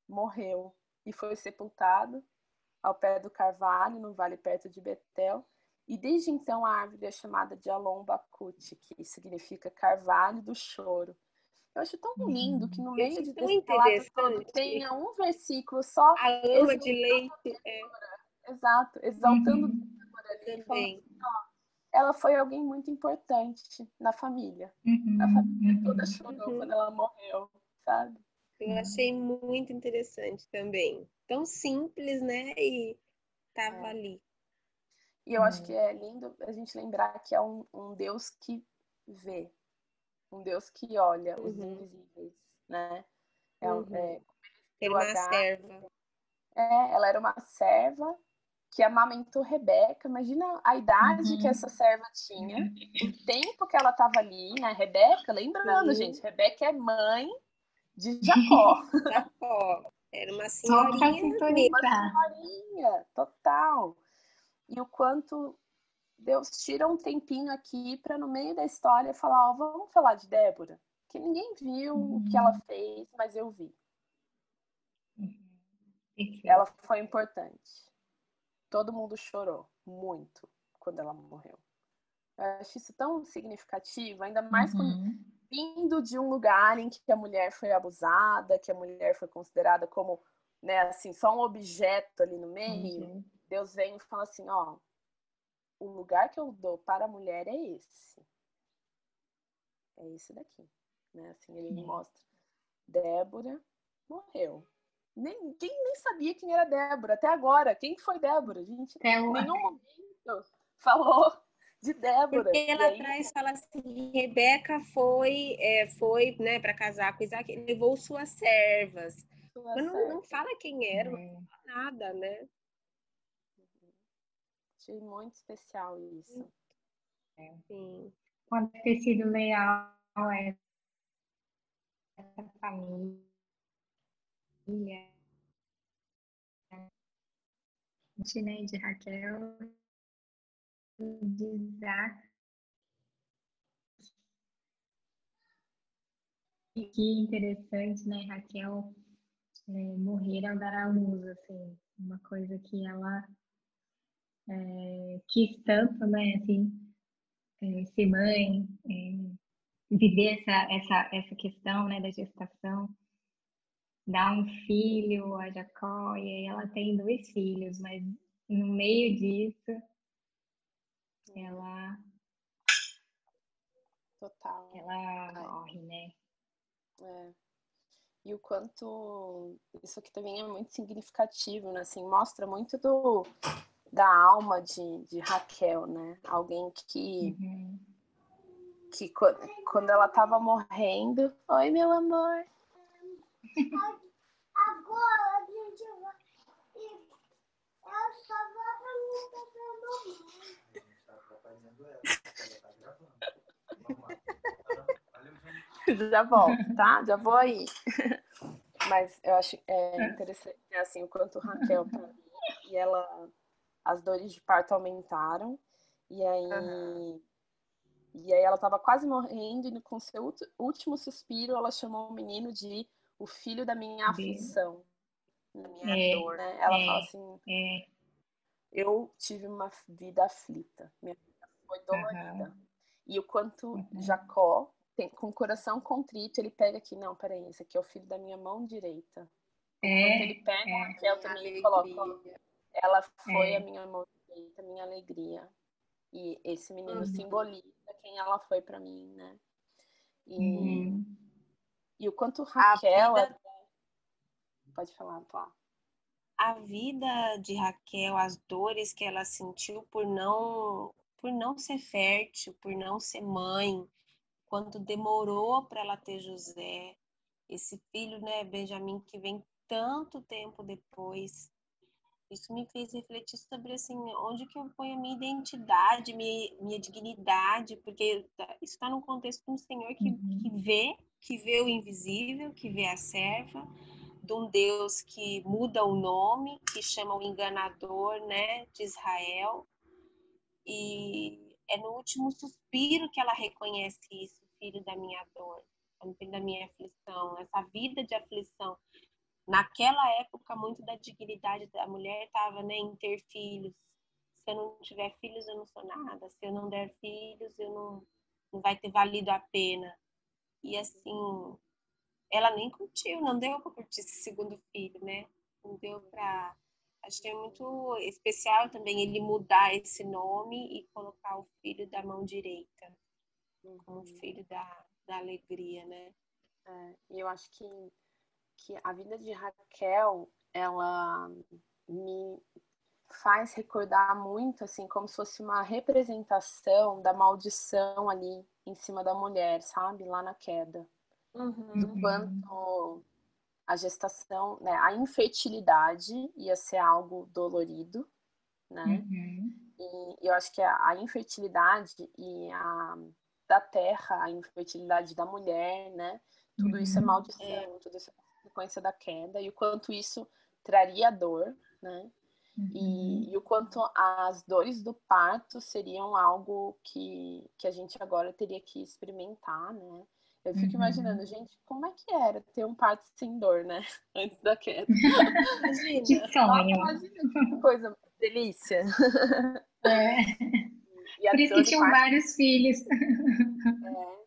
morreu e foi sepultada ao pé do carvalho, no vale perto de Betel. E desde então a árvore é chamada de Alon Bakut, que significa carvalho do choro. Eu acho tão lindo que no meio de desse relato tenha um versículo só. A ama de leite. É. Exato, exaltando uhum. Também. Ela foi alguém muito importante na família. Uhum. A família toda chorou uhum. quando ela morreu, sabe? Eu achei muito interessante também. Tão simples, né? E tava é. ali. E eu acho que é lindo a gente lembrar que é um, um Deus que vê, um Deus que olha os uhum. invisíveis, né? É, uhum. é, era uma serva. É, ela era uma serva que amamentou Rebeca. Imagina a idade uhum. que essa serva tinha, o tempo que ela estava ali, né? Rebeca, lembrando, gente, Rebeca é mãe de Jacó. Jacó. Era uma senhorinha. Uma senhorinha, total. E o quanto Deus tira um tempinho aqui para no meio da história falar, ó, vamos falar de Débora, que ninguém viu uhum. o que ela uhum. fez, mas eu vi. Uhum. Ela foi importante. Todo mundo chorou muito quando ela morreu. Eu acho isso tão significativo, ainda mais uhum. vindo de um lugar em que a mulher foi abusada, que a mulher foi considerada como, né, assim, só um objeto ali no meio. Uhum. Deus vem e fala assim, ó, o lugar que eu dou para a mulher é esse. É esse daqui, né? Assim, ele uhum. mostra. Débora morreu. Ninguém nem sabia quem era Débora até agora. Quem foi Débora? A gente em nenhum momento falou de Débora. Porque ela aí... atrás fala assim, Rebeca foi, é, foi né, para casar com Isaac, levou suas servas. Sua Mas não, não, fala quem era, não é. fala nada, né? Achei muito especial isso. É. Sim. Quando ter sido leal a essa família né, de Raquel, de Isaac. Que interessante, né, Raquel é, morrer ao dar à luz, assim, uma coisa que ela é, quis tanto, né, assim, é, ser mãe, é, viver essa, essa, essa questão, né, da gestação dá um filho a Jacó e aí ela tem dois filhos, mas no meio disso ela total ela morre, né? É. E o quanto isso aqui também é muito significativo, né? Assim, mostra muito do da alma de, de Raquel, né? Alguém que uhum. que quando ela estava morrendo, oi meu amor, Agora a gente vai. Eu só vou Já volto, tá? Já vou aí. Mas eu acho é, interessante assim o quanto Raquel tá e ela as dores de parto aumentaram e aí uhum. e aí ela estava quase morrendo e com seu último suspiro ela chamou o menino de o filho da minha aflição, da minha é, dor, né? Ela é, fala assim, é. eu tive uma vida aflita, minha vida foi dolorida. Uhum. E o quanto uhum. Jacó, tem, com o coração contrito, ele pega aqui, não, peraí, esse aqui é o filho da minha mão direita. É, ele pega é. Raquel também ele coloca, ela foi a é. minha mão direita, minha alegria. E esse menino uhum. simboliza quem ela foi para mim, né? E, uhum. E o quanto Raquel. Vida... Pode falar, Plá. A vida de Raquel, as dores que ela sentiu por não por não ser fértil, por não ser mãe, quando demorou para ela ter José, esse filho, né, Benjamin, que vem tanto tempo depois, isso me fez refletir sobre assim onde que eu ponho a minha identidade minha, minha dignidade porque tá, isso está no contexto de um senhor que, uhum. que vê que vê o invisível que vê a serva de um Deus que muda o nome que chama o enganador né de Israel e é no último suspiro que ela reconhece isso filho da minha dor filho da minha aflição essa vida de aflição naquela época muito da dignidade da mulher estava né, em ter filhos, se eu não tiver filhos, eu não sou nada. Se eu não der filhos, eu não, não vai ter valido a pena. E assim, ela nem curtiu, não deu para curtir esse segundo filho, né? Não deu para. Acho que é muito especial também ele mudar esse nome e colocar o filho da mão direita como uhum. filho da, da alegria, né? É, e eu acho que, que a vida de Raquel, ela me faz recordar muito, assim, como se fosse uma representação da maldição ali em cima da mulher, sabe? Lá na queda. Uhum. Do quanto a gestação, né, a infertilidade ia ser algo dolorido, né? Uhum. E eu acho que a, a infertilidade e a da terra, a infertilidade da mulher, né? Tudo uhum. isso é uhum. maldição, tudo isso é consequência da queda e o quanto isso traria dor, né? Uhum. E, e, o quanto as dores do parto seriam algo que, que a gente agora teria que experimentar, né? Eu fico uhum. imaginando, gente, como é que era ter um parto sem dor, né? Antes da queda. Imagina. Que sonho. Imagina que coisa delícia. É. Por isso que tinham parto... vários filhos. É.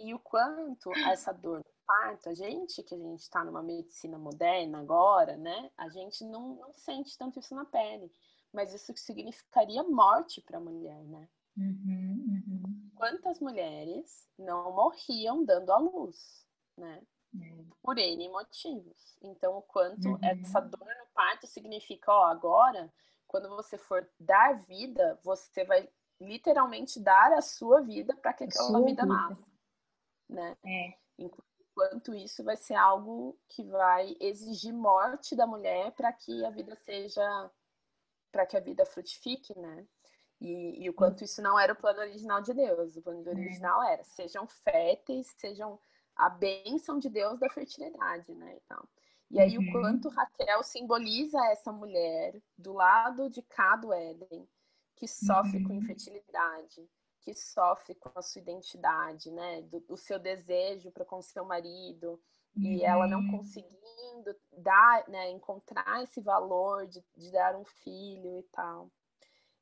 E o quanto essa dor do parto, a gente que a gente está numa medicina moderna agora, né? A gente não, não sente tanto isso na pele. Mas isso significaria morte para a mulher, né? Uhum, uhum. Quantas mulheres não morriam dando à luz, né? Uhum. Por N motivos. Então, o quanto uhum. essa dor no parto significa, ó, agora, quando você for dar vida, você vai literalmente dar a sua vida para que aquela vida, vida nasça, né? É. Enquanto isso vai ser algo que vai exigir morte da mulher para que a vida seja, para que a vida frutifique, né? E, e, o quanto isso não era o plano original de Deus. O plano original era sejam férteis, sejam a bênção de Deus da fertilidade, né? Então, e aí uhum. o quanto Raquel simboliza essa mulher do lado de cá do Éden, que sofre uhum. com infertilidade, que sofre com a sua identidade, né? Do, do seu desejo para com seu marido, uhum. e ela não uhum. conseguindo dar, né, encontrar esse valor de, de dar um filho e tal.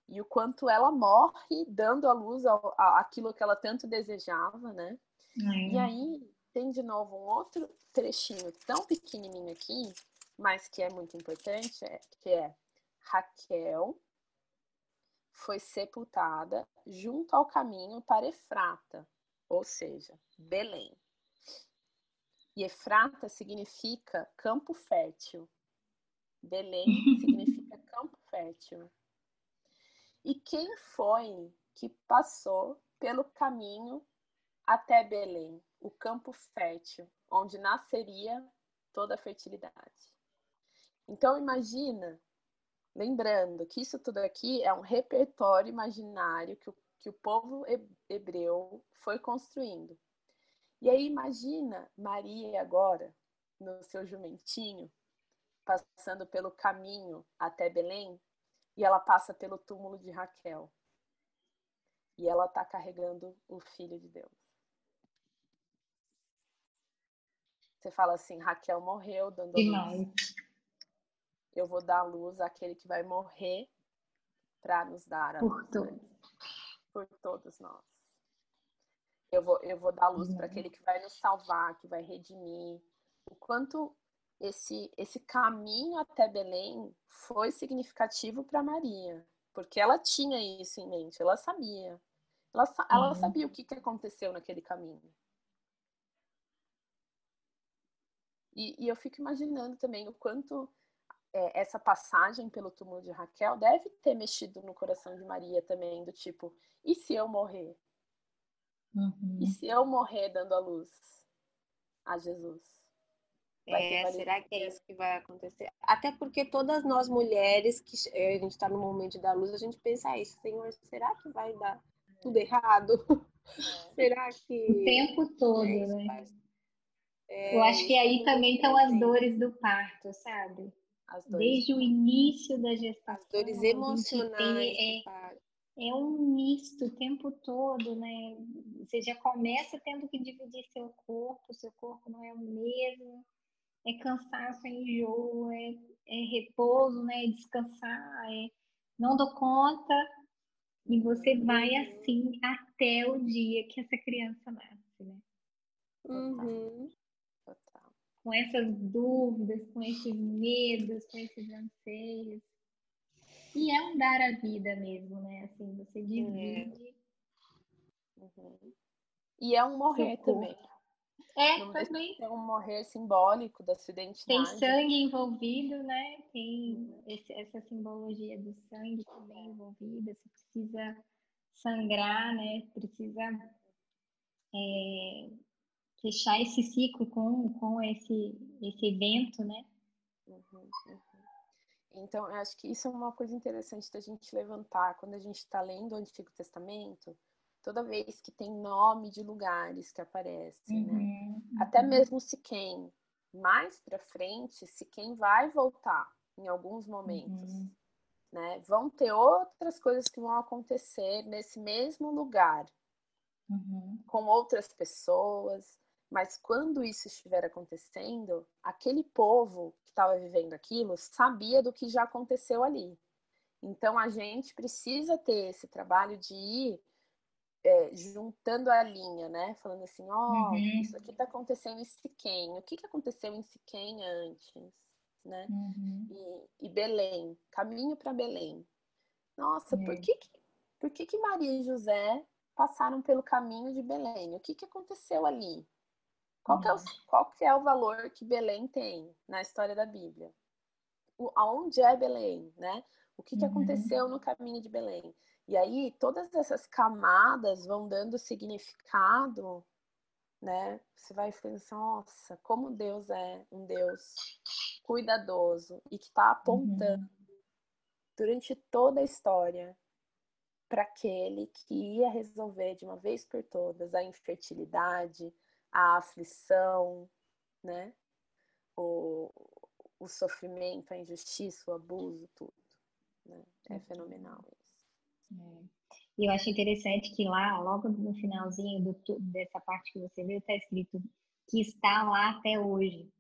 E o quanto ela morre dando à luz ao, a, aquilo que ela tanto desejava, né? Uhum. E aí tem de novo um outro trechinho tão pequenininho aqui, mas que é muito importante, é, que é Raquel foi sepultada junto ao caminho para Efrata, ou seja, Belém. E Efrata significa campo fértil. Belém significa campo fértil. E quem foi que passou pelo caminho até Belém, o campo fértil, onde nasceria toda a fertilidade? Então imagina Lembrando que isso tudo aqui é um repertório imaginário que o, que o povo hebreu foi construindo. E aí imagina Maria agora, no seu jumentinho, passando pelo caminho até Belém, e ela passa pelo túmulo de Raquel. E ela está carregando o Filho de Deus. Você fala assim, Raquel morreu dando luz eu vou dar luz àquele que vai morrer para nos dar a por luz. Todos. Por todos nós. Eu vou, eu vou dar luz uhum. para aquele que vai nos salvar, que vai redimir. O quanto esse, esse caminho até Belém foi significativo para Maria, porque ela tinha isso em mente, ela sabia. Ela, ela sabia o que, que aconteceu naquele caminho. E, e eu fico imaginando também o quanto é, essa passagem pelo túmulo de Raquel deve ter mexido no coração de Maria também, do tipo, e se eu morrer? Uhum. E se eu morrer dando a luz a Jesus? É, será que é isso que vai acontecer? Até porque todas nós mulheres que a gente está no momento da luz, a gente pensa isso, Senhor, será que vai dar tudo errado? É. será que. O tempo todo, é né? É, Eu acho que aí também estão as dores do parto, sabe? Desde o início da gestação. As dores emocionais. É, é um misto o tempo todo, né? Você já começa tendo que dividir seu corpo, seu corpo não é o mesmo. É cansaço, é enjoo, é, é repouso, né? É descansar, é, não dou conta. E você vai assim até o dia que essa criança nasce, né? Uhum. Com essas dúvidas, com esses medos, com esses anseios. E é um dar a vida mesmo, né? Assim, você divide. É. Uhum. E é um morrer também. É, não também. É um morrer simbólico da sua identidade. Tem sangue envolvido, né? Tem esse, essa simbologia do sangue também envolvida. Você precisa sangrar, né? Precisa é, fechar esse ciclo com, com esse, esse evento, né? Uhum, uhum. Então, eu acho que isso é uma coisa interessante da gente levantar quando a gente está lendo o Antigo Testamento toda vez que tem nome de lugares que aparecem, né? uhum, né? Até mesmo Siquém. Mais para frente, Siquém vai voltar em alguns momentos, uhum. né? Vão ter outras coisas que vão acontecer nesse mesmo lugar, uhum. com outras pessoas. Mas quando isso estiver acontecendo, aquele povo que estava vivendo aquilo sabia do que já aconteceu ali. Então a gente precisa ter esse trabalho de ir é, juntando a linha, né? Falando assim, ó, oh, uhum. isso aqui está acontecendo em Siquém. O que, que aconteceu em Siquém antes, né? Uhum. E, e, Belém, caminho para Belém. Nossa, é. por que, que por que, que Maria e José passaram pelo caminho de Belém? O que, que aconteceu ali? Qual, que é o, uhum. qual que é o valor que Belém tem na história da Bíblia? O, aonde é Belém, né? O que, que uhum. aconteceu no caminho de Belém? E aí todas essas camadas vão dando significado, né? Você vai pensar, nossa, como Deus é um Deus cuidadoso e que está apontando uhum. durante toda a história para aquele que ia resolver de uma vez por todas a infertilidade, a aflição, né? O, o sofrimento, a injustiça, o abuso, tudo. Né? É uhum. fenomenal isso. É. E eu acho interessante que lá, logo no finalzinho do, dessa parte que você viu, está escrito que está lá até hoje.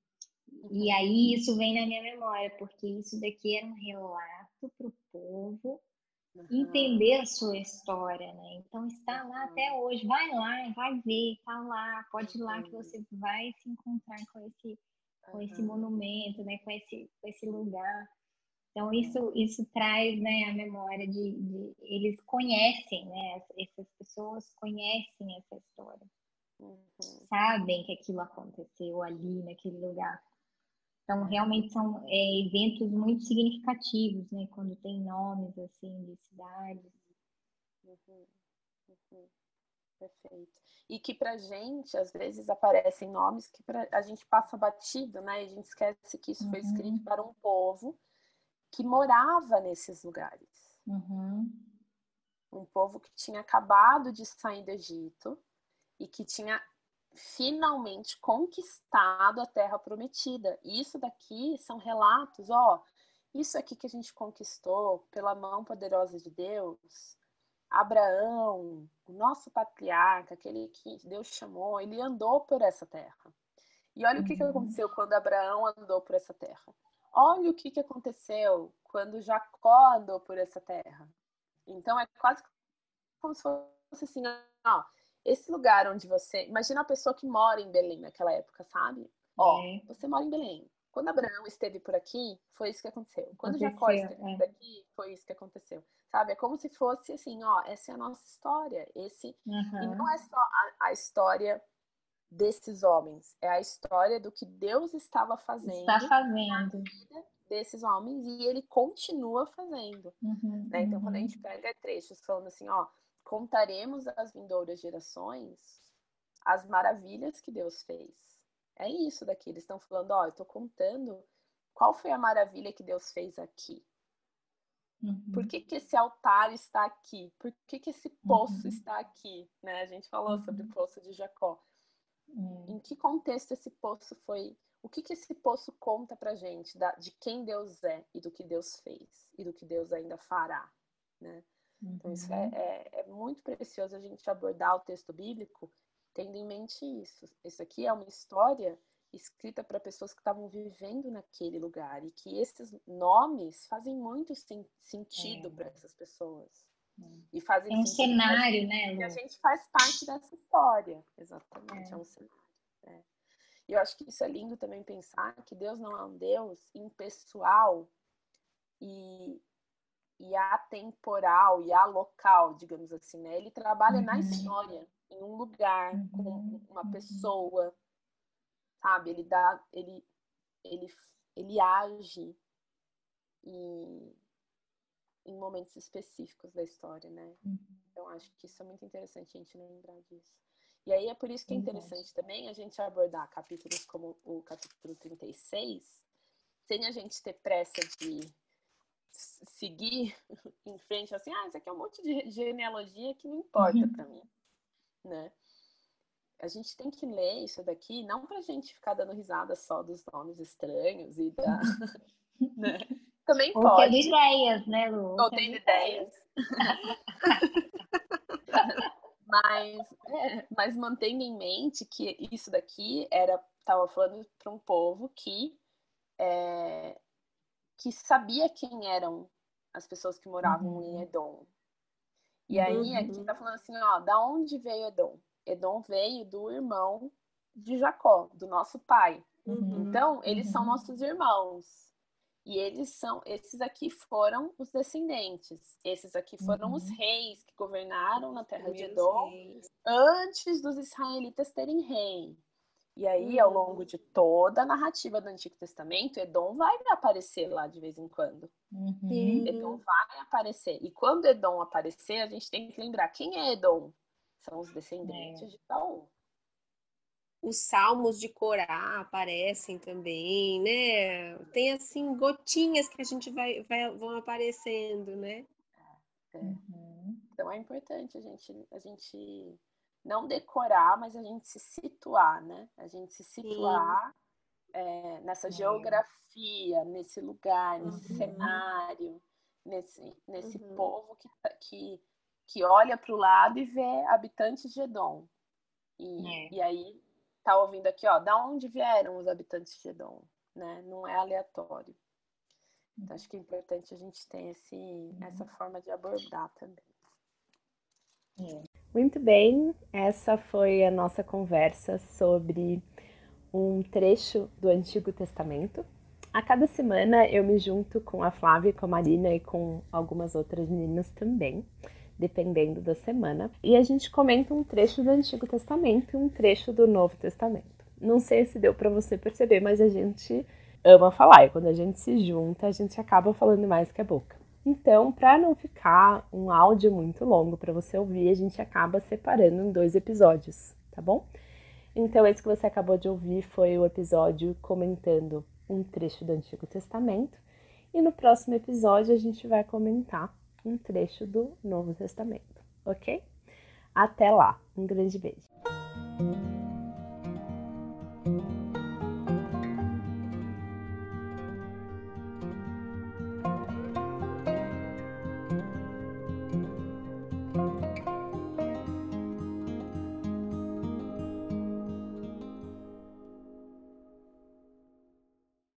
E aí isso vem na minha memória, porque isso daqui era um relato para o povo. Entender a sua história, né? Então está lá até hoje. Vai lá, vai ver, está lá, pode ir lá que você vai se encontrar com esse, com esse monumento, né? Com esse, com esse lugar. Então, isso, isso traz né, a memória de, de, Eles conhecem, né? Essas pessoas conhecem essa história. Uhum. Sabem que aquilo aconteceu ali, naquele lugar. Então, realmente são é, eventos muito significativos, né? Quando tem nomes, assim, de cidades. Uhum. Uhum. Perfeito. E que pra gente, às vezes, aparecem nomes que pra, a gente passa batido, né? A gente esquece que isso foi escrito uhum. para um povo que morava nesses lugares. Uhum. Um povo que tinha acabado de sair do Egito e que tinha finalmente conquistado a terra prometida. E isso daqui são relatos, ó, isso aqui que a gente conquistou pela mão poderosa de Deus, Abraão, o nosso patriarca, aquele que Deus chamou, ele andou por essa terra. E olha uhum. o que, que uhum. aconteceu quando Abraão andou por essa terra. Olha o que, que aconteceu quando Jacó andou por essa terra. Então é quase como se fosse assim, ó, esse lugar onde você. Imagina a pessoa que mora em Belém naquela época, sabe? Ó, é. você mora em Belém. Quando Abraão esteve por aqui, foi isso que aconteceu. Quando aconteceu, Jacó esteve é. por aqui, foi isso que aconteceu. Sabe? É como se fosse assim, ó, essa é a nossa história. Esse uhum. e não é só a, a história desses homens, é a história do que Deus estava fazendo. Está fazendo. desses homens e ele continua fazendo. Uhum, né? Então, uhum. quando a gente pega trechos falando assim, ó, contaremos às vindouras gerações as maravilhas que Deus fez. É isso daqui. Eles estão falando, ó, eu estou contando qual foi a maravilha que Deus fez aqui. Uhum. Por que, que esse altar está aqui? Por que, que esse poço uhum. está aqui? Né? A gente falou sobre o uhum. poço de Jacó. Hum. Em que contexto esse poço foi? O que, que esse poço conta pra gente da, de quem Deus é e do que Deus fez e do que Deus ainda fará, né? Então isso é, uhum. é, é, muito precioso a gente abordar o texto bíblico tendo em mente isso. Isso aqui é uma história escrita para pessoas que estavam vivendo naquele lugar e que esses nomes fazem muito sen sentido é. para essas pessoas. É. E fazem é um cenário, né? E a gente faz parte dessa história. Exatamente, é, é um cenário. É. E eu acho que isso é lindo também pensar que Deus não é um Deus impessoal e, e atemporal e alocal, digamos assim, né? Ele trabalha uhum. na história, em um lugar, uhum. com uma uhum. pessoa, sabe? Ele dá, ele, ele, ele age em, em momentos específicos da história, né? Uhum. Então acho que isso é muito interessante a gente lembrar disso. E aí é por isso que é interessante também a gente abordar capítulos como o capítulo 36, sem a gente ter pressa de seguir em frente assim, ah, isso aqui é um monte de genealogia que não importa uhum. para mim, né? A gente tem que ler isso daqui não para a gente ficar dando risada só dos nomes estranhos e da, né? Também Ou pode. Ou ideias, né, Lu? Ou tem ideias. Mas, é, mas mantenha em mente que isso daqui era estava falando para um povo que é, que sabia quem eram as pessoas que moravam uhum. em Edom. E aí uhum. aqui está falando assim, ó, da onde veio Edom? Edom veio do irmão de Jacó, do nosso pai. Uhum. Então, eles são uhum. nossos irmãos. E eles são, esses aqui foram os descendentes. Esses aqui foram uhum. os reis que governaram na terra de Edom antes dos israelitas terem rei. E aí, uhum. ao longo de toda a narrativa do Antigo Testamento, Edom vai aparecer lá de vez em quando. Uhum. Edom vai aparecer. E quando Edom aparecer, a gente tem que lembrar quem é Edom. São os descendentes é. de Saul os salmos de Corá aparecem também, né? Tem assim gotinhas que a gente vai, vai vão aparecendo, né? É. Uhum. Então é importante a gente a gente não decorar, mas a gente se situar, né? A gente se situar é, nessa geografia, nesse lugar, nesse uhum. cenário, nesse, nesse uhum. povo que, tá, que, que olha para o lado e vê habitantes de Edom. E, é. e aí tá ouvindo aqui, ó, da onde vieram os habitantes de Edom, né? Não é aleatório. Então, acho que é importante a gente ter esse, essa forma de abordar também. É. Muito bem, essa foi a nossa conversa sobre um trecho do Antigo Testamento. A cada semana eu me junto com a Flávia, com a Marina e com algumas outras meninas também dependendo da semana. E a gente comenta um trecho do Antigo Testamento e um trecho do Novo Testamento. Não sei se deu para você perceber, mas a gente ama falar e quando a gente se junta, a gente acaba falando mais que a boca. Então, para não ficar um áudio muito longo para você ouvir, a gente acaba separando em dois episódios, tá bom? Então, esse que você acabou de ouvir foi o episódio comentando um trecho do Antigo Testamento. E no próximo episódio a gente vai comentar um trecho do Novo Testamento, ok? Até lá, um grande beijo.